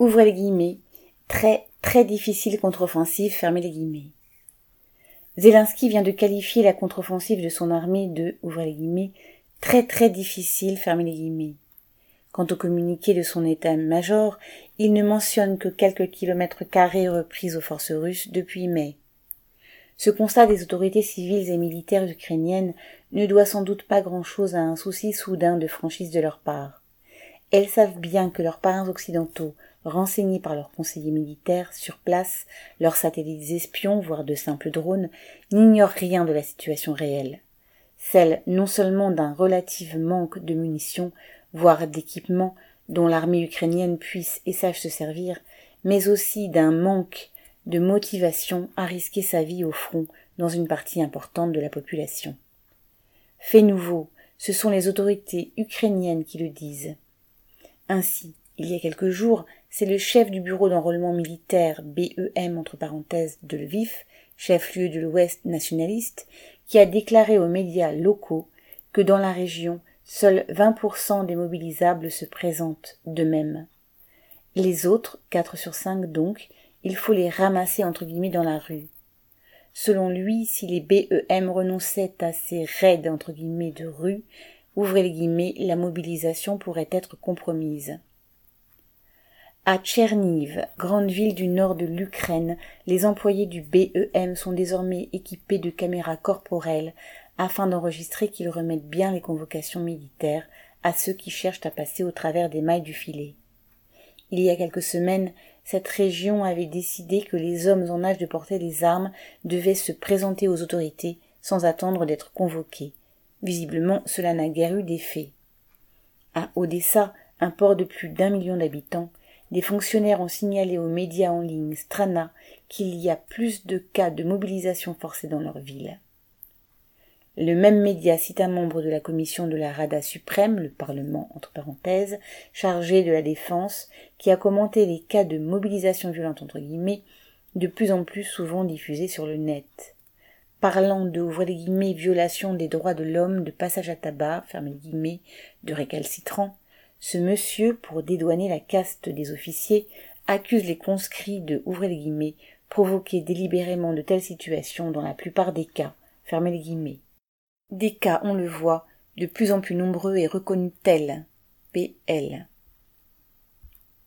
ouvrez les guillemets, très très difficile contre-offensive, fermez les guillemets. Zelensky vient de qualifier la contre-offensive de son armée de, ouvrez les guillemets, très très difficile, fermez les guillemets. Quant au communiqué de son état-major, il ne mentionne que quelques kilomètres carrés repris aux forces russes depuis mai. Ce constat des autorités civiles et militaires ukrainiennes ne doit sans doute pas grand-chose à un souci soudain de franchise de leur part. Elles savent bien que leurs parrains occidentaux, renseignés par leurs conseillers militaires sur place, leurs satellites espions, voire de simples drones, n'ignorent rien de la situation réelle. Celle non seulement d'un relatif manque de munitions, voire d'équipements dont l'armée ukrainienne puisse et sache se servir, mais aussi d'un manque de motivation à risquer sa vie au front dans une partie importante de la population. Fait nouveau, ce sont les autorités ukrainiennes qui le disent. Ainsi, il y a quelques jours, c'est le chef du bureau d'enrôlement militaire BEM entre parenthèses de Lviv, chef-lieu de l'Ouest nationaliste, qui a déclaré aux médias locaux que dans la région, Seuls 20% des mobilisables se présentent d'eux-mêmes. Les autres, 4 sur 5 donc, il faut les ramasser entre guillemets dans la rue. Selon lui, si les BEM renonçaient à ces raids entre guillemets de rue, ouvrez les guillemets, la mobilisation pourrait être compromise. À Tcherniv, grande ville du nord de l'Ukraine, les employés du BEM sont désormais équipés de caméras corporelles afin d'enregistrer qu'ils remettent bien les convocations militaires à ceux qui cherchent à passer au travers des mailles du filet. Il y a quelques semaines, cette région avait décidé que les hommes en âge de porter les armes devaient se présenter aux autorités sans attendre d'être convoqués. Visiblement, cela n'a guère eu d'effet. À Odessa, un port de plus d'un million d'habitants, des fonctionnaires ont signalé aux médias en ligne Strana qu'il y a plus de cas de mobilisation forcée dans leur ville. Le même média cite un membre de la commission de la Rada suprême, le Parlement entre parenthèses, chargé de la défense, qui a commenté les cas de mobilisation violente entre guillemets, de plus en plus souvent diffusés sur le net. Parlant de violation des droits de l'homme, de passage à tabac, de récalcitrant, ce monsieur, pour dédouaner la caste des officiers, accuse les conscrits de ouvrez les guillemets, provoquer délibérément de telles situations dans la plupart des cas. Des cas, on le voit, de plus en plus nombreux et reconnus tels. PL.